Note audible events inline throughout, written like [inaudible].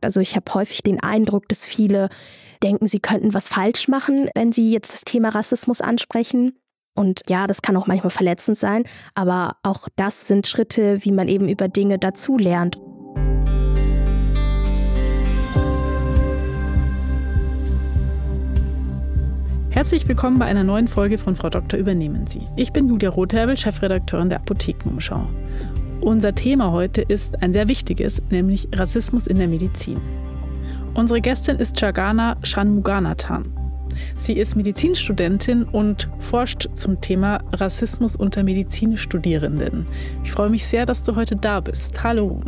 Also ich habe häufig den Eindruck, dass viele denken, sie könnten was falsch machen, wenn sie jetzt das Thema Rassismus ansprechen. Und ja, das kann auch manchmal verletzend sein, aber auch das sind Schritte, wie man eben über Dinge dazulernt. Herzlich willkommen bei einer neuen Folge von Frau Doktor übernehmen Sie. Ich bin Julia Rotherbel, Chefredakteurin der Apothekenumschau. Unser Thema heute ist ein sehr wichtiges, nämlich Rassismus in der Medizin. Unsere Gästin ist Chagana Shanmuganathan. Sie ist Medizinstudentin und forscht zum Thema Rassismus unter Medizinstudierenden. Ich freue mich sehr, dass du heute da bist. Hallo.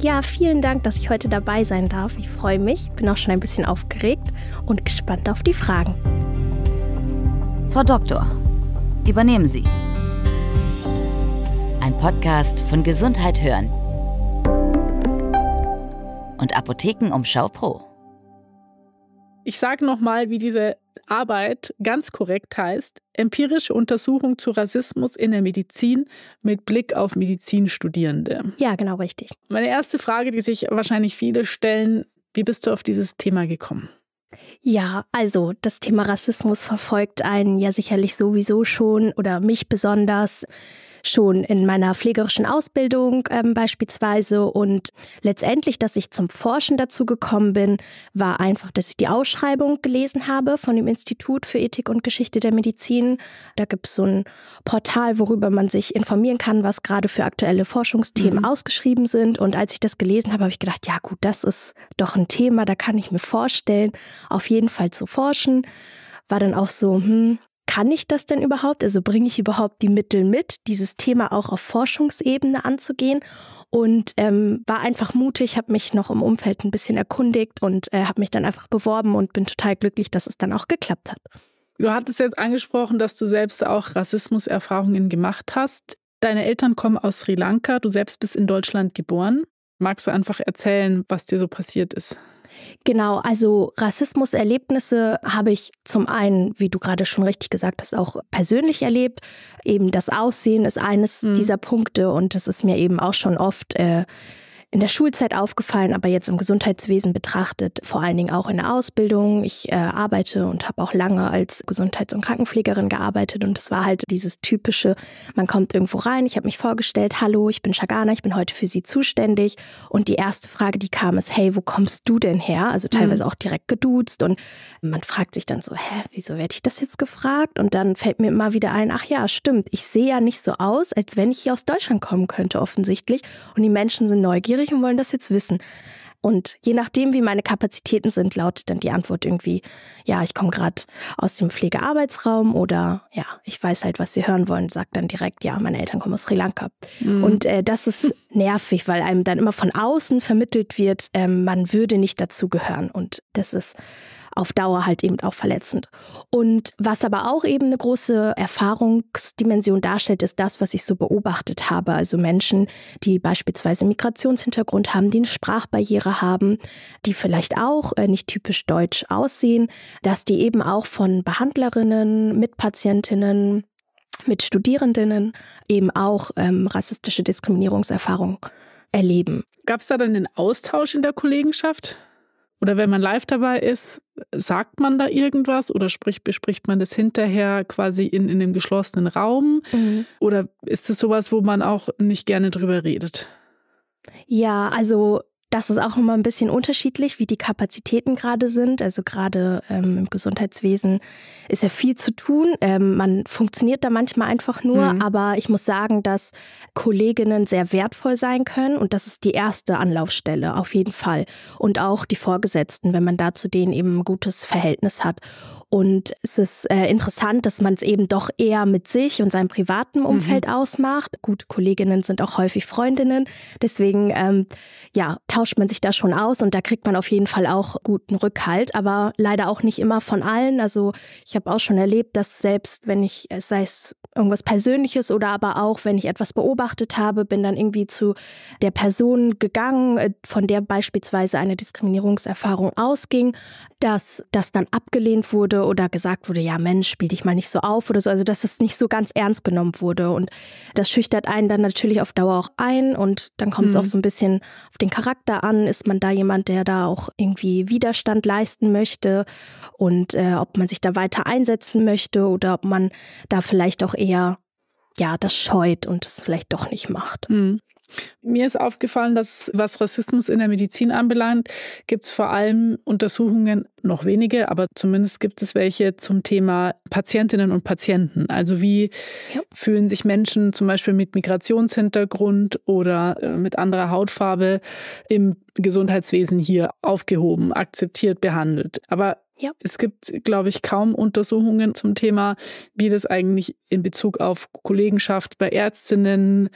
Ja, vielen Dank, dass ich heute dabei sein darf. Ich freue mich, bin auch schon ein bisschen aufgeregt und gespannt auf die Fragen. Frau Doktor, übernehmen Sie. Ein Podcast von Gesundheit hören und Apothekenumschau Pro. Ich sage nochmal, wie diese Arbeit ganz korrekt heißt. Empirische Untersuchung zu Rassismus in der Medizin mit Blick auf Medizinstudierende. Ja, genau richtig. Meine erste Frage, die sich wahrscheinlich viele stellen, wie bist du auf dieses Thema gekommen? Ja, also das Thema Rassismus verfolgt einen ja sicherlich sowieso schon oder mich besonders schon in meiner pflegerischen Ausbildung ähm, beispielsweise. Und letztendlich, dass ich zum Forschen dazu gekommen bin, war einfach, dass ich die Ausschreibung gelesen habe von dem Institut für Ethik und Geschichte der Medizin. Da gibt es so ein Portal, worüber man sich informieren kann, was gerade für aktuelle Forschungsthemen mhm. ausgeschrieben sind. Und als ich das gelesen habe, habe ich gedacht, ja gut, das ist doch ein Thema, da kann ich mir vorstellen, auf jeden Fall zu forschen. War dann auch so, hm, kann ich das denn überhaupt? Also bringe ich überhaupt die Mittel mit, dieses Thema auch auf Forschungsebene anzugehen? Und ähm, war einfach mutig, habe mich noch im Umfeld ein bisschen erkundigt und äh, habe mich dann einfach beworben und bin total glücklich, dass es dann auch geklappt hat. Du hattest jetzt angesprochen, dass du selbst auch Rassismuserfahrungen gemacht hast. Deine Eltern kommen aus Sri Lanka, du selbst bist in Deutschland geboren. Magst du einfach erzählen, was dir so passiert ist? Genau, also Rassismuserlebnisse habe ich zum einen, wie du gerade schon richtig gesagt hast, auch persönlich erlebt. Eben das Aussehen ist eines mhm. dieser Punkte und das ist mir eben auch schon oft äh, in der Schulzeit aufgefallen, aber jetzt im Gesundheitswesen betrachtet, vor allen Dingen auch in der Ausbildung. Ich äh, arbeite und habe auch lange als Gesundheits- und Krankenpflegerin gearbeitet und es war halt dieses typische, man kommt irgendwo rein, ich habe mich vorgestellt, hallo, ich bin Shagana, ich bin heute für Sie zuständig und die erste Frage, die kam, ist, hey, wo kommst du denn her? Also teilweise mhm. auch direkt geduzt und man fragt sich dann so, hä, wieso werde ich das jetzt gefragt? Und dann fällt mir immer wieder ein, ach ja, stimmt, ich sehe ja nicht so aus, als wenn ich hier aus Deutschland kommen könnte offensichtlich und die Menschen sind neugierig neugierig und wollen das jetzt wissen. Und je nachdem, wie meine Kapazitäten sind, lautet dann die Antwort irgendwie, ja, ich komme gerade aus dem Pflegearbeitsraum oder ja, ich weiß halt, was sie hören wollen, sagt dann direkt, ja, meine Eltern kommen aus Sri Lanka. Mhm. Und äh, das ist [laughs] nervig, weil einem dann immer von außen vermittelt wird, äh, man würde nicht dazugehören. Und das ist auf Dauer halt eben auch verletzend. Und was aber auch eben eine große Erfahrungsdimension darstellt, ist das, was ich so beobachtet habe. Also Menschen, die beispielsweise Migrationshintergrund haben, die eine Sprachbarriere haben, die vielleicht auch äh, nicht typisch deutsch aussehen, dass die eben auch von Behandlerinnen, Mitpatientinnen, mit Studierenden eben auch ähm, rassistische Diskriminierungserfahrungen erleben. Gab es da dann den Austausch in der Kollegenschaft? Oder wenn man live dabei ist, sagt man da irgendwas oder spricht, bespricht man das hinterher quasi in, in einem geschlossenen Raum? Mhm. Oder ist es sowas, wo man auch nicht gerne drüber redet? Ja, also das ist auch immer ein bisschen unterschiedlich, wie die Kapazitäten gerade sind. Also gerade ähm, im Gesundheitswesen ist ja viel zu tun. Ähm, man funktioniert da manchmal einfach nur, mhm. aber ich muss sagen, dass Kolleginnen sehr wertvoll sein können und das ist die erste Anlaufstelle auf jeden Fall. Und auch die Vorgesetzten, wenn man da zu denen eben ein gutes Verhältnis hat. Und es ist äh, interessant, dass man es eben doch eher mit sich und seinem privaten mhm. Umfeld mhm. ausmacht. Gut, Kolleginnen sind auch häufig Freundinnen. Deswegen, ähm, ja, tauscht man sich da schon aus und da kriegt man auf jeden Fall auch guten Rückhalt, aber leider auch nicht immer von allen. Also ich habe auch schon erlebt, dass selbst wenn ich, sei es irgendwas Persönliches oder aber auch, wenn ich etwas beobachtet habe, bin dann irgendwie zu der Person gegangen, äh, von der beispielsweise eine Diskriminierungserfahrung ausging, dass das dann abgelehnt wurde oder gesagt wurde, ja Mensch, spiel dich mal nicht so auf oder so. Also dass es nicht so ganz ernst genommen wurde. Und das schüchtert einen dann natürlich auf Dauer auch ein und dann kommt es mhm. auch so ein bisschen auf den Charakter an? Ist man da jemand, der da auch irgendwie Widerstand leisten möchte und äh, ob man sich da weiter einsetzen möchte oder ob man da vielleicht auch eher ja das scheut und es vielleicht doch nicht macht. Mhm. Mir ist aufgefallen, dass was Rassismus in der Medizin anbelangt, gibt es vor allem Untersuchungen, noch wenige, aber zumindest gibt es welche zum Thema Patientinnen und Patienten. Also wie ja. fühlen sich Menschen zum Beispiel mit Migrationshintergrund oder äh, mit anderer Hautfarbe im Gesundheitswesen hier aufgehoben, akzeptiert, behandelt. Aber ja. Es gibt, glaube ich, kaum Untersuchungen zum Thema, wie das eigentlich in Bezug auf Kollegenschaft bei Ärztinnen,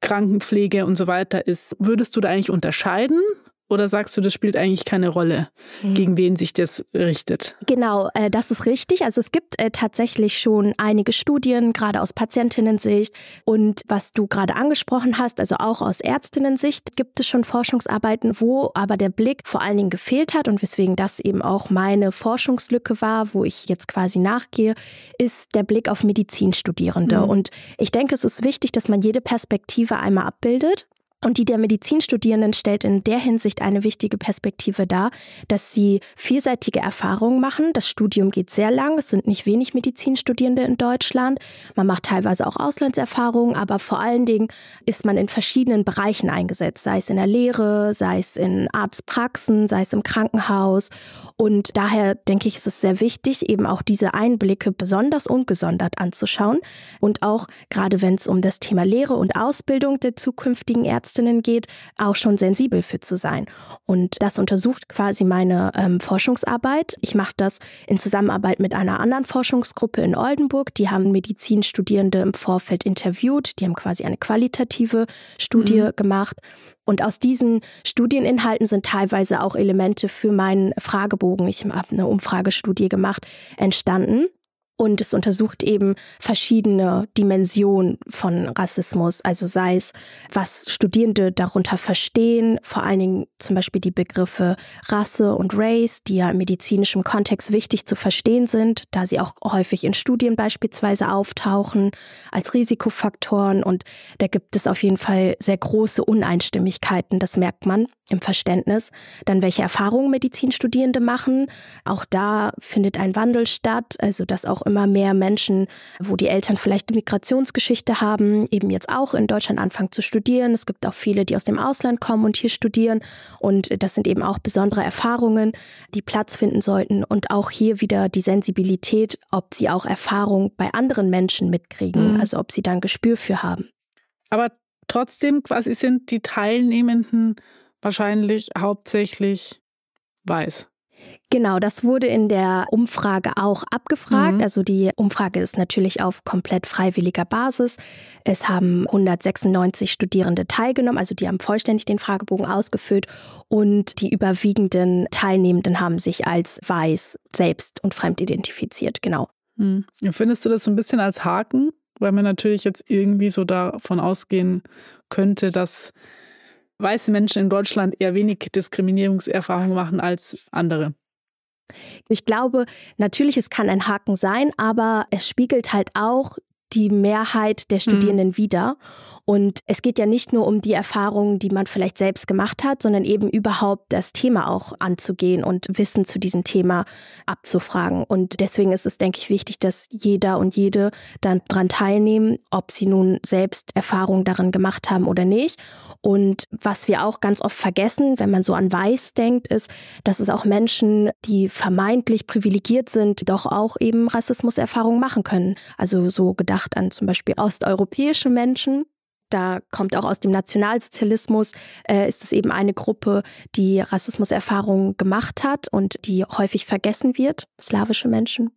Krankenpflege und so weiter ist. Würdest du da eigentlich unterscheiden? Oder sagst du, das spielt eigentlich keine Rolle, hm. gegen wen sich das richtet? Genau, äh, das ist richtig. Also es gibt äh, tatsächlich schon einige Studien, gerade aus Patientinnen-Sicht. Und was du gerade angesprochen hast, also auch aus Ärztinnen-Sicht, gibt es schon Forschungsarbeiten, wo aber der Blick vor allen Dingen gefehlt hat und weswegen das eben auch meine Forschungslücke war, wo ich jetzt quasi nachgehe, ist der Blick auf Medizinstudierende. Mhm. Und ich denke, es ist wichtig, dass man jede Perspektive einmal abbildet. Und die der Medizinstudierenden stellt in der Hinsicht eine wichtige Perspektive dar, dass sie vielseitige Erfahrungen machen. Das Studium geht sehr lang. Es sind nicht wenig Medizinstudierende in Deutschland. Man macht teilweise auch Auslandserfahrungen, aber vor allen Dingen ist man in verschiedenen Bereichen eingesetzt, sei es in der Lehre, sei es in Arztpraxen, sei es im Krankenhaus. Und daher denke ich, ist es sehr wichtig, eben auch diese Einblicke besonders ungesondert anzuschauen. Und auch gerade wenn es um das Thema Lehre und Ausbildung der zukünftigen Ärzte Ärztinnen geht, auch schon sensibel für zu sein. Und das untersucht quasi meine ähm, Forschungsarbeit. Ich mache das in Zusammenarbeit mit einer anderen Forschungsgruppe in Oldenburg. Die haben Medizinstudierende im Vorfeld interviewt. Die haben quasi eine qualitative Studie mhm. gemacht. Und aus diesen Studieninhalten sind teilweise auch Elemente für meinen Fragebogen, ich habe eine Umfragestudie gemacht, entstanden. Und es untersucht eben verschiedene Dimensionen von Rassismus, also sei es, was Studierende darunter verstehen, vor allen Dingen zum Beispiel die Begriffe Rasse und Race, die ja im medizinischen Kontext wichtig zu verstehen sind, da sie auch häufig in Studien beispielsweise auftauchen als Risikofaktoren. Und da gibt es auf jeden Fall sehr große Uneinstimmigkeiten, das merkt man im Verständnis. Dann welche Erfahrungen Medizinstudierende machen. Auch da findet ein Wandel statt, also dass auch immer mehr Menschen, wo die Eltern vielleicht eine Migrationsgeschichte haben, eben jetzt auch in Deutschland anfangen zu studieren. Es gibt auch viele, die aus dem Ausland kommen und hier studieren. Und das sind eben auch besondere Erfahrungen, die Platz finden sollten. Und auch hier wieder die Sensibilität, ob sie auch Erfahrung bei anderen Menschen mitkriegen, mhm. also ob sie dann Gespür für haben. Aber trotzdem quasi sind die Teilnehmenden wahrscheinlich hauptsächlich weiß. Genau, das wurde in der Umfrage auch abgefragt. Mhm. Also die Umfrage ist natürlich auf komplett freiwilliger Basis. Es haben 196 Studierende teilgenommen, also die haben vollständig den Fragebogen ausgefüllt und die überwiegenden Teilnehmenden haben sich als weiß selbst und fremd identifiziert. Genau. Mhm. Findest du das so ein bisschen als Haken? Weil man natürlich jetzt irgendwie so davon ausgehen könnte, dass weiße Menschen in Deutschland eher wenig Diskriminierungserfahrungen machen als andere. Ich glaube, natürlich, es kann ein Haken sein, aber es spiegelt halt auch die Mehrheit der mhm. Studierenden mhm. wider. Und es geht ja nicht nur um die Erfahrungen, die man vielleicht selbst gemacht hat, sondern eben überhaupt das Thema auch anzugehen und Wissen zu diesem Thema abzufragen. Und deswegen ist es, denke ich, wichtig, dass jeder und jede dann daran teilnehmen, ob sie nun selbst Erfahrungen darin gemacht haben oder nicht. Und was wir auch ganz oft vergessen, wenn man so an Weiß denkt, ist, dass es auch Menschen, die vermeintlich privilegiert sind, doch auch eben Rassismuserfahrungen machen können. Also so gedacht an zum Beispiel osteuropäische Menschen, da kommt auch aus dem Nationalsozialismus, äh, ist es eben eine Gruppe, die Rassismuserfahrungen gemacht hat und die häufig vergessen wird, slawische Menschen.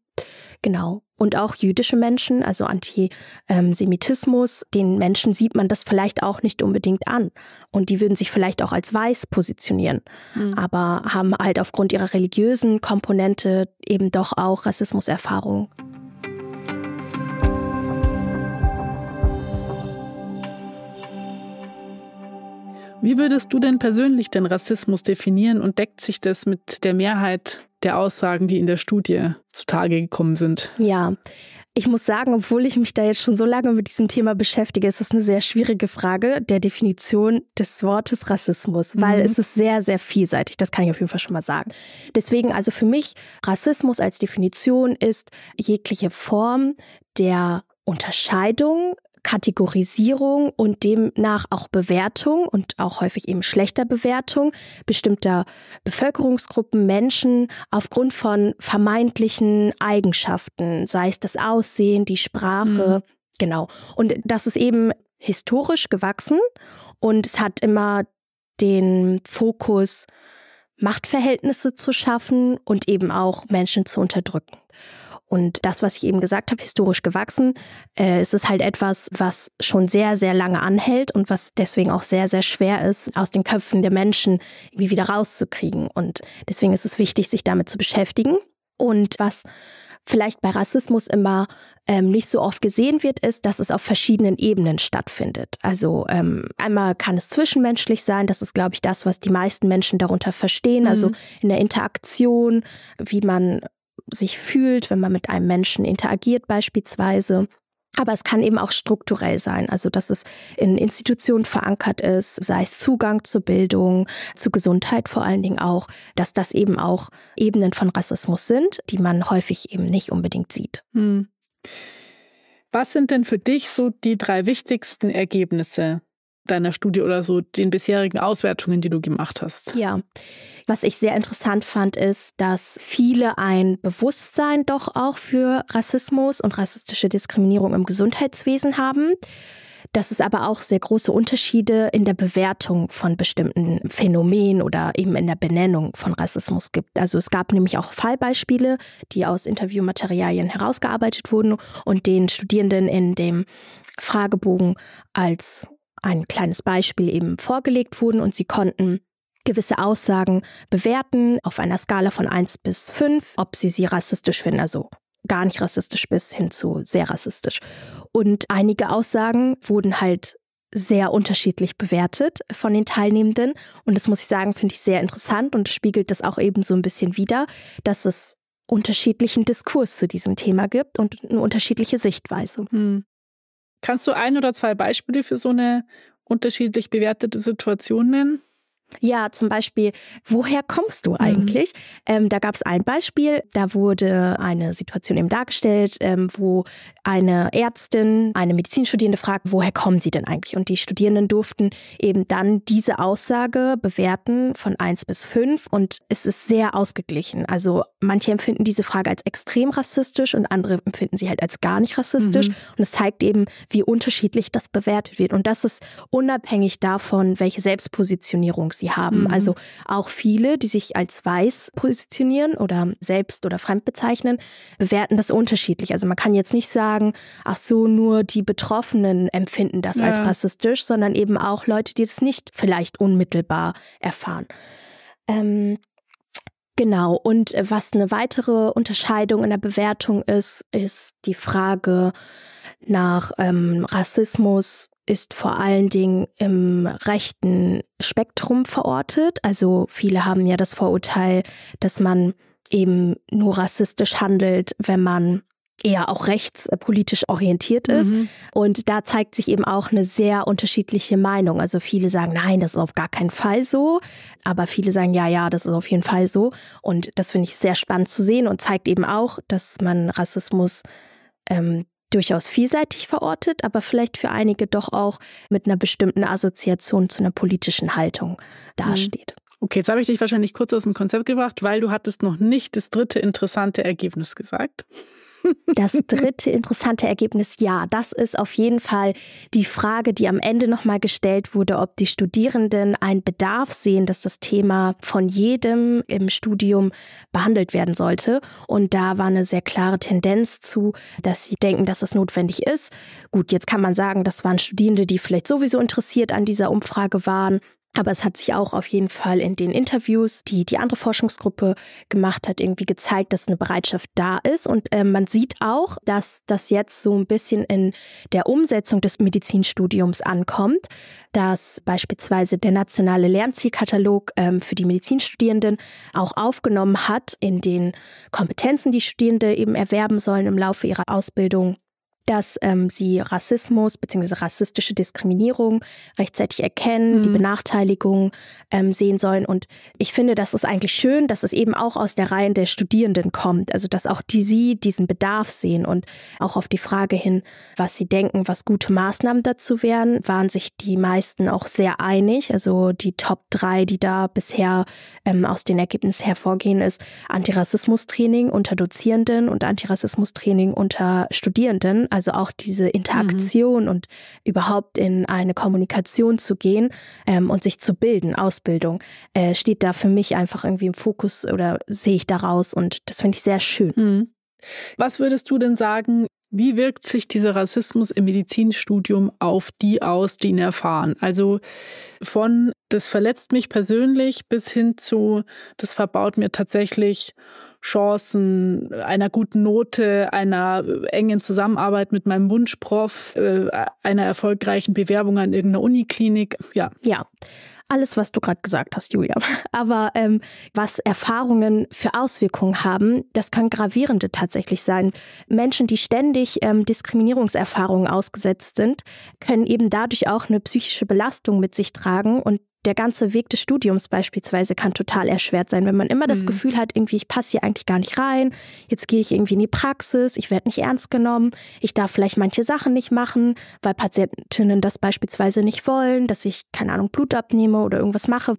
Genau. Und auch jüdische Menschen, also Antisemitismus, den Menschen sieht man das vielleicht auch nicht unbedingt an. Und die würden sich vielleicht auch als weiß positionieren, mhm. aber haben halt aufgrund ihrer religiösen Komponente eben doch auch Rassismuserfahrungen. Wie würdest du denn persönlich den Rassismus definieren und deckt sich das mit der Mehrheit der Aussagen, die in der Studie zutage gekommen sind? Ja, ich muss sagen, obwohl ich mich da jetzt schon so lange mit diesem Thema beschäftige, ist es eine sehr schwierige Frage der Definition des Wortes Rassismus, weil mhm. es ist sehr, sehr vielseitig. Das kann ich auf jeden Fall schon mal sagen. Deswegen, also für mich, Rassismus als Definition ist jegliche Form der Unterscheidung Kategorisierung und demnach auch Bewertung und auch häufig eben schlechter Bewertung bestimmter Bevölkerungsgruppen, Menschen aufgrund von vermeintlichen Eigenschaften, sei es das Aussehen, die Sprache, mhm. genau. Und das ist eben historisch gewachsen und es hat immer den Fokus, Machtverhältnisse zu schaffen und eben auch Menschen zu unterdrücken. Und das, was ich eben gesagt habe, historisch gewachsen, äh, es ist halt etwas, was schon sehr, sehr lange anhält und was deswegen auch sehr, sehr schwer ist, aus den Köpfen der Menschen irgendwie wieder rauszukriegen. Und deswegen ist es wichtig, sich damit zu beschäftigen. Und was vielleicht bei Rassismus immer ähm, nicht so oft gesehen wird, ist, dass es auf verschiedenen Ebenen stattfindet. Also ähm, einmal kann es zwischenmenschlich sein, das ist, glaube ich, das, was die meisten Menschen darunter verstehen, also mhm. also in der Interaktion, wie man sich fühlt, wenn man mit einem Menschen interagiert beispielsweise. Aber es kann eben auch strukturell sein, also dass es in Institutionen verankert ist, sei es Zugang zur Bildung, zu Gesundheit vor allen Dingen auch, dass das eben auch Ebenen von Rassismus sind, die man häufig eben nicht unbedingt sieht. Hm. Was sind denn für dich so die drei wichtigsten Ergebnisse deiner Studie oder so den bisherigen Auswertungen, die du gemacht hast? Ja, was ich sehr interessant fand, ist, dass viele ein Bewusstsein doch auch für Rassismus und rassistische Diskriminierung im Gesundheitswesen haben dass es aber auch sehr große Unterschiede in der Bewertung von bestimmten Phänomenen oder eben in der Benennung von Rassismus gibt. Also es gab nämlich auch Fallbeispiele, die aus Interviewmaterialien herausgearbeitet wurden und den Studierenden in dem Fragebogen als ein kleines Beispiel eben vorgelegt wurden und sie konnten gewisse Aussagen bewerten auf einer Skala von 1 bis 5, ob sie sie rassistisch finden, also gar nicht rassistisch bis hin zu sehr rassistisch. Und einige Aussagen wurden halt sehr unterschiedlich bewertet von den Teilnehmenden. Und das muss ich sagen, finde ich sehr interessant und spiegelt das auch eben so ein bisschen wider, dass es unterschiedlichen Diskurs zu diesem Thema gibt und eine unterschiedliche Sichtweise. Hm. Kannst du ein oder zwei Beispiele für so eine unterschiedlich bewertete Situation nennen? Ja, zum Beispiel, woher kommst du eigentlich? Mhm. Ähm, da gab es ein Beispiel, da wurde eine Situation eben dargestellt, ähm, wo eine Ärztin, eine Medizinstudierende fragt, woher kommen sie denn eigentlich? Und die Studierenden durften eben dann diese Aussage bewerten von 1 bis 5 und es ist sehr ausgeglichen. Also manche empfinden diese Frage als extrem rassistisch und andere empfinden sie halt als gar nicht rassistisch. Mhm. Und es zeigt eben, wie unterschiedlich das bewertet wird. Und das ist unabhängig davon, welche Selbstpositionierung sie haben. Mhm. Also auch viele, die sich als weiß positionieren oder selbst oder fremd bezeichnen, bewerten das unterschiedlich. Also man kann jetzt nicht sagen, ach so, nur die Betroffenen empfinden das ja. als rassistisch, sondern eben auch Leute, die es nicht vielleicht unmittelbar erfahren. Ähm, Genau, und was eine weitere Unterscheidung in der Bewertung ist, ist die Frage nach ähm, Rassismus ist vor allen Dingen im rechten Spektrum verortet. Also viele haben ja das Vorurteil, dass man eben nur rassistisch handelt, wenn man eher auch rechtspolitisch orientiert ist. Mhm. Und da zeigt sich eben auch eine sehr unterschiedliche Meinung. Also viele sagen, nein, das ist auf gar keinen Fall so. Aber viele sagen, ja, ja, das ist auf jeden Fall so. Und das finde ich sehr spannend zu sehen und zeigt eben auch, dass man Rassismus ähm, durchaus vielseitig verortet, aber vielleicht für einige doch auch mit einer bestimmten Assoziation zu einer politischen Haltung dasteht. Mhm. Okay, jetzt habe ich dich wahrscheinlich kurz aus dem Konzept gebracht, weil du hattest noch nicht das dritte interessante Ergebnis gesagt. Das dritte interessante Ergebnis, ja, das ist auf jeden Fall die Frage, die am Ende nochmal gestellt wurde, ob die Studierenden einen Bedarf sehen, dass das Thema von jedem im Studium behandelt werden sollte. Und da war eine sehr klare Tendenz zu, dass sie denken, dass das notwendig ist. Gut, jetzt kann man sagen, das waren Studierende, die vielleicht sowieso interessiert an dieser Umfrage waren Aber es hat sich auch auf jeden Fall in den Interviews, die die andere Forschungsgruppe gemacht hat, irgendwie gezeigt, dass eine Bereitschaft da ist. Und äh, man sieht auch, dass das jetzt so ein bisschen in der Umsetzung des Medizinstudiums ankommt, dass beispielsweise der nationale Lernzielkatalog ähm, für die Medizinstudierenden auch aufgenommen hat in den Kompetenzen, die Studierende eben erwerben sollen im Laufe ihrer Ausbildung dass ähm, sie Rassismus bzw. rassistische Diskriminierung rechtzeitig erkennen, mhm. die Benachteiligung ähm, sehen sollen. Und ich finde, das ist eigentlich schön, dass es eben auch aus der Reihe der Studierenden kommt. Also dass auch die sie diesen Bedarf sehen und auch auf die Frage hin, was sie denken, was gute Maßnahmen dazu wären, waren sich die meisten auch sehr einig. Also die Top drei, die da bisher ähm, aus den Ergebnissen hervorgehen, ist Antirassismus-Training unter Dozierenden und Antirassismus-Training unter Studierenden. Also auch diese Interaktion mhm. und überhaupt in eine Kommunikation zu gehen ähm, und sich zu bilden, Ausbildung, äh, steht da für mich einfach irgendwie im Fokus oder sehe ich daraus und das finde ich sehr schön. Mhm. Was würdest du denn sagen, wie wirkt sich dieser Rassismus im Medizinstudium auf die aus, die ihn erfahren? Also von das verletzt mich persönlich bis hin zu das verbaut mir tatsächlich Chancen einer guten Note, einer engen Zusammenarbeit mit meinem Wunschprof, äh, einer erfolgreichen Bewerbung an irgendeiner Uniklinik. Ja. Ja alles, was du gerade gesagt hast, Julia. [laughs] Aber ähm, was Erfahrungen für Auswirkungen haben, das können gravierende tatsächlich sein. Menschen, die ständig ähm, Diskriminierungserfahrungen ausgesetzt sind, können eben dadurch auch eine psychische Belastung mit sich tragen und der ganze Weg des Studiums beispielsweise kann total erschwert sein, wenn man immer das mhm. Gefühl hat, irgendwie, ich passe hier eigentlich gar nicht rein, jetzt gehe ich irgendwie in die Praxis, ich werde nicht ernst genommen, ich darf vielleicht manche Sachen nicht machen, weil Patientinnen das beispielsweise nicht wollen, dass ich, keine Ahnung, Blut abnehme oder irgendwas mache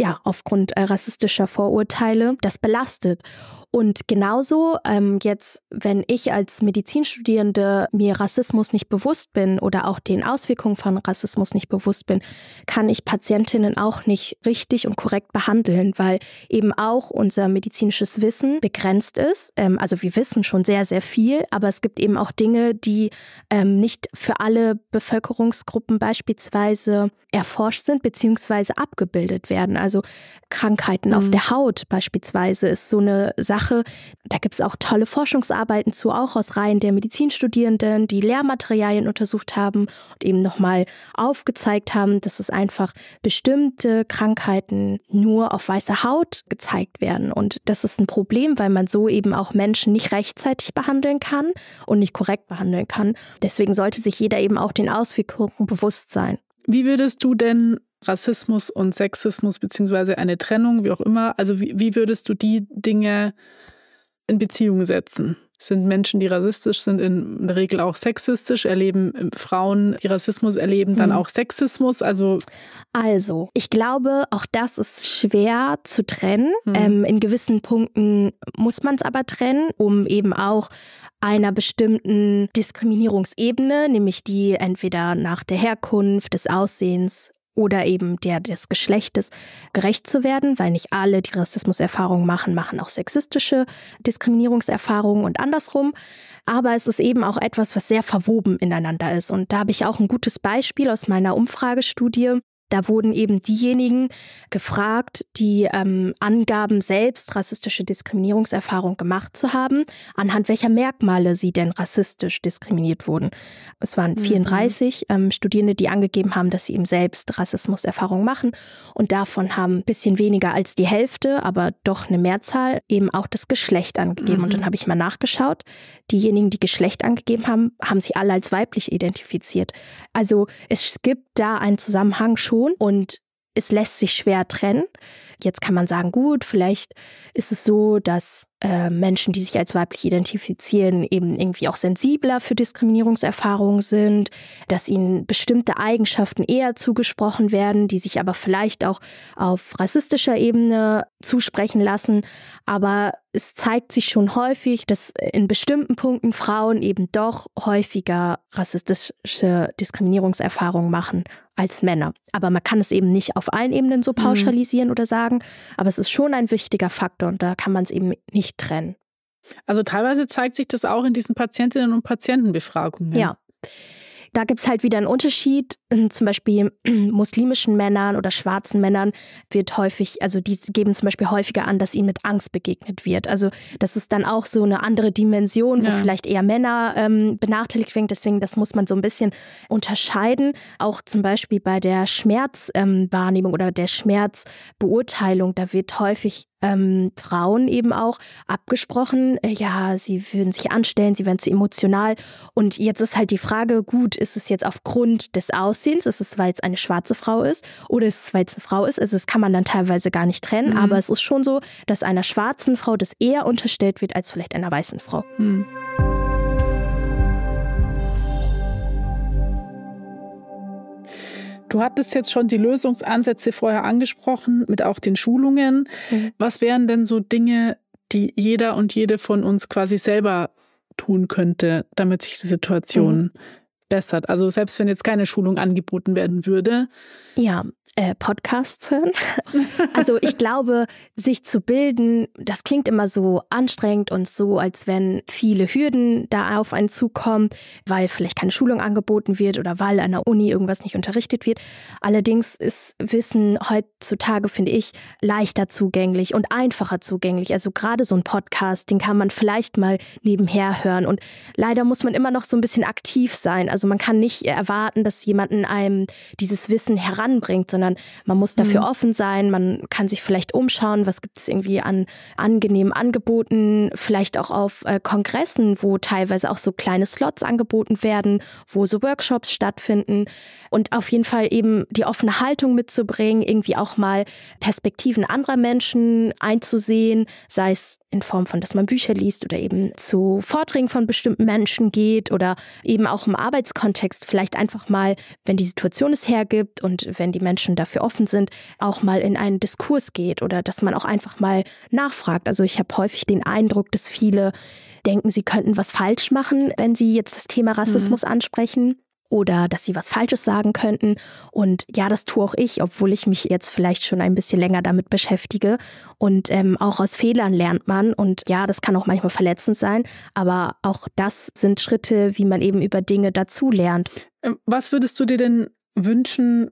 ja, aufgrund äh, rassistischer Vorurteile, das belastet. Und genauso ähm, jetzt, wenn ich als Medizinstudierende mir Rassismus nicht bewusst bin oder auch den Auswirkungen von Rassismus nicht bewusst bin, kann ich Patientinnen auch nicht richtig und korrekt behandeln, weil eben auch unser medizinisches Wissen begrenzt ist. Ähm, also wir wissen schon sehr, sehr viel, aber es gibt eben auch Dinge, die ähm, nicht für alle Bevölkerungsgruppen beispielsweise erforscht sind bzw. abgebildet werden. Also Krankheiten mhm. auf der Haut beispielsweise ist so eine Sache. Da gibt es auch tolle Forschungsarbeiten zu, auch aus Reihen der Medizinstudierenden, die Lehrmaterialien untersucht haben und eben nochmal aufgezeigt haben, dass es einfach bestimmte Krankheiten nur auf weißer Haut gezeigt werden. Und das ist ein Problem, weil man so eben auch Menschen nicht rechtzeitig behandeln kann und nicht korrekt behandeln kann. Deswegen sollte sich jeder eben auch den Auswirkungen bewusst sein. Wie würdest du denn Rassismus und Sexismus beziehungsweise eine Trennung, wie auch immer, also wie, wie würdest du die Dinge in Beziehung setzen? Sind Menschen, die rassistisch sind, in der Regel auch sexistisch? Erleben ähm, Frauen, die Rassismus erleben, dann hm. auch Sexismus? Also, also, ich glaube, auch das ist schwer zu trennen. Hm. Ähm, in gewissen Punkten muss man es aber trennen, um eben auch einer bestimmten Diskriminierungsebene, nämlich die entweder nach der Herkunft, des Aussehens oder eben der des Geschlechtes gerecht zu werden, weil nicht alle, die Rassismuserfahrungen machen, machen auch sexistische Diskriminierungserfahrungen und andersrum. Aber es ist eben auch etwas, was sehr verwoben ineinander ist. Und da habe ich auch ein gutes Beispiel aus meiner Umfragestudie. Da wurden eben diejenigen gefragt, die ähm, angaben, selbst rassistische Diskriminierungserfahrung gemacht zu haben, anhand welcher Merkmale sie denn rassistisch diskriminiert wurden. Es waren mhm. 34 ähm, Studierende, die angegeben haben, dass sie eben selbst Rassismuserfahrung machen. Und davon haben ein bisschen weniger als die Hälfte, aber doch eine Mehrzahl, eben auch das Geschlecht angegeben. Mhm. Und dann habe ich mal nachgeschaut. Diejenigen, die Geschlecht angegeben haben, haben sich alle als weiblich identifiziert. Also es gibt da einen Zusammenhang schon und es lässt sich schwer trennen. Jetzt kann man sagen, gut, vielleicht ist es so, dass äh, Menschen, die sich als weiblich identifizieren, eben irgendwie auch sensibler für Diskriminierungserfahrungen sind, dass ihnen bestimmte Eigenschaften eher zugesprochen werden, die sich aber vielleicht auch auf rassistischer Ebene zusprechen lassen. Aber es zeigt sich schon häufig, dass in bestimmten Punkten Frauen eben doch häufiger rassistische Diskriminierungserfahrungen machen als Männer. Aber man kann es eben nicht auf allen Ebenen so mhm. pauschalisieren mhm. oder sagen, aber es ist schon ein wichtiger Faktor und da kann man es eben nicht trennen. Also teilweise zeigt sich das auch in diesen Patientinnen und Patientenbefragungen. Ja. Da gibt es halt wieder einen Unterschied zum Beispiel muslimischen Männern oder schwarzen Männern wird häufig, also die geben zum Beispiel häufiger an, dass ihnen mit Angst begegnet wird. Also das ist dann auch so eine andere Dimension, wo ja. vielleicht eher Männer ähm, benachteiligt werden. Deswegen, das muss man so ein bisschen unterscheiden. Auch zum Beispiel bei der Schmerzwahrnehmung ähm, oder der Schmerzbeurteilung, da wird häufig ähm, Frauen eben auch abgesprochen, äh, ja, sie würden sich anstellen, sie wären zu emotional. Und jetzt ist halt die Frage, gut, ist es jetzt aufgrund des Aussehens, ist es, weil es eine schwarze Frau ist oder ist es, weil es eine Frau ist? Also das kann man dann teilweise gar nicht trennen, mhm. aber es ist schon so, dass einer schwarzen Frau das eher unterstellt wird als vielleicht einer weißen Frau. Mhm. Du hattest jetzt schon die Lösungsansätze vorher angesprochen, mit auch den Schulungen. Mhm. Was wären denn so Dinge, die jeder und jede von uns quasi selber tun könnte, damit sich die Situation mhm. Bessert? Also selbst wenn jetzt keine Schulung angeboten werden würde. Ja, äh, Podcasts hören. [laughs] Also ich glaube, sich zu bilden, das klingt immer so anstrengend und so, als wenn viele Hürden da auf einen zukommen, weil vielleicht keine Schulung angeboten wird oder weil an der Uni irgendwas nicht unterrichtet wird. Allerdings ist Wissen heutzutage, finde ich, leichter zugänglich und einfacher zugänglich. Also gerade so ein Podcast, den kann man vielleicht mal nebenher hören. Und leider muss man immer noch so ein bisschen aktiv sein. Also man kann nicht erwarten, dass jemanden einem dieses Wissen heranbringt, sondern sondern man muss dafür mhm. offen sein, man kann sich vielleicht umschauen, was gibt es irgendwie an angenehmen Angeboten, vielleicht auch auf äh, Kongressen, wo teilweise auch so kleine Slots angeboten werden, wo so Workshops stattfinden und auf jeden Fall eben die offene Haltung mitzubringen, irgendwie auch mal Perspektiven anderer Menschen einzusehen, sei es in Form von, dass man Bücher liest oder eben zu Vorträgen von bestimmten Menschen geht oder eben auch im Arbeitskontext vielleicht einfach mal, wenn die Situation es hergibt und wenn die Menschen dafür offen sind, auch mal in einen Diskurs geht oder dass man auch einfach mal nachfragt. Also ich habe häufig den Eindruck, dass viele denken, sie könnten was falsch machen, wenn sie jetzt das Thema Rassismus mhm. ansprechen oder dass sie was Falsches sagen könnten. Und ja, das tue auch ich, obwohl ich mich jetzt vielleicht schon ein bisschen länger damit beschäftige. Und ähm, auch aus Fehlern lernt man. Und ja, das kann auch manchmal verletzend sein. Aber auch das sind Schritte, wie man eben über Dinge dazu lernt. Ähm, was würdest du dir denn wünschen,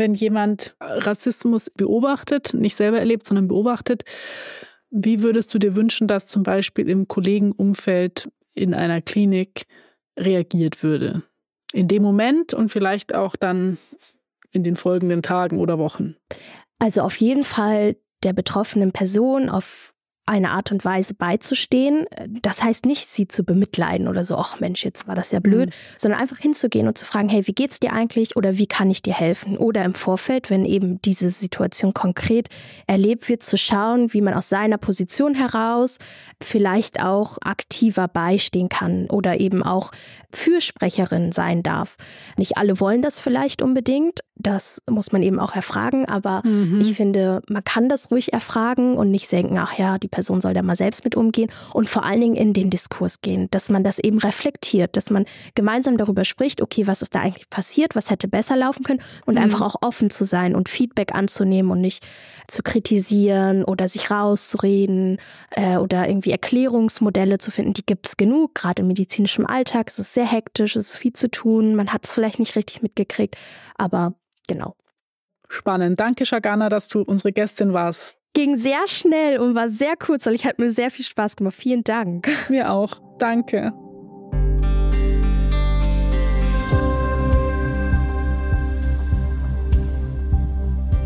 wenn jemand Rassismus beobachtet, nicht selber erlebt, sondern beobachtet? Wie würdest du dir wünschen, dass zum Beispiel im Kollegenumfeld in einer Klinik reagiert würde? in dem Moment und vielleicht auch dann in den folgenden Tagen oder Wochen? Also auf jeden Fall der betroffenen Person auf eine Art und Weise beizustehen. Das heißt nicht, sie zu bemitleiden oder so, ach Mensch, jetzt war das ja blöd, mhm. sondern einfach hinzugehen und zu fragen, hey, wie geht's dir eigentlich oder wie kann ich dir helfen? Oder im Vorfeld, wenn eben diese Situation konkret erlebt wird, zu schauen, wie man aus seiner Position heraus vielleicht auch aktiver beistehen kann oder eben auch Fürsprecherin sein darf. Nicht alle wollen das vielleicht unbedingt, das muss man eben auch erfragen, aber mhm. ich finde, man kann das ruhig erfragen und nicht denken, ach ja, die Person soll da mal selbst mit umgehen und vor allen Dingen in den Diskurs gehen, dass man das eben reflektiert, dass man gemeinsam darüber spricht, okay, was ist da eigentlich passiert, was hätte besser laufen können und mhm. einfach auch offen zu sein und Feedback anzunehmen und nicht zu kritisieren oder sich rauszureden äh, oder irgendwie Erklärungsmodelle zu finden, die gibt es genug, gerade im medizinischen Alltag, es ist sehr hektisch, es ist viel zu tun, man hat es vielleicht nicht richtig mitgekriegt, aber Genau. Spannend. Danke, Shagana, dass du unsere Gästin warst. Ging sehr schnell und war sehr kurz, weil ich hat mir sehr viel Spaß gemacht. Vielen Dank. Mir auch. Danke.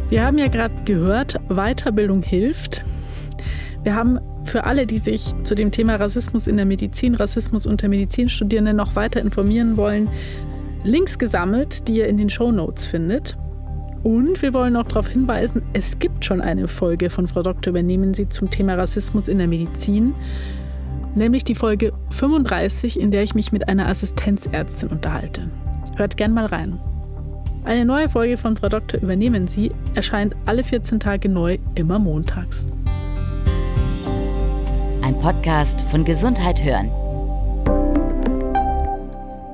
Wir haben ja gerade gehört, Weiterbildung hilft. Wir haben für alle, die sich zu dem Thema Rassismus in der Medizin, Rassismus unter Medizinstudierenden noch weiter informieren wollen, Links gesammelt, die ihr in den Show Notes findet. Und wir wollen auch darauf hinweisen, es gibt schon eine Folge von Frau Dr. Übernehmen Sie zum Thema Rassismus in der Medizin, nämlich die Folge 35, in der ich mich mit einer Assistenzärztin unterhalte. Hört gern mal rein. Eine neue Folge von Frau Dr. Übernehmen Sie erscheint alle 14 Tage neu, immer montags. Ein Podcast von Gesundheit hören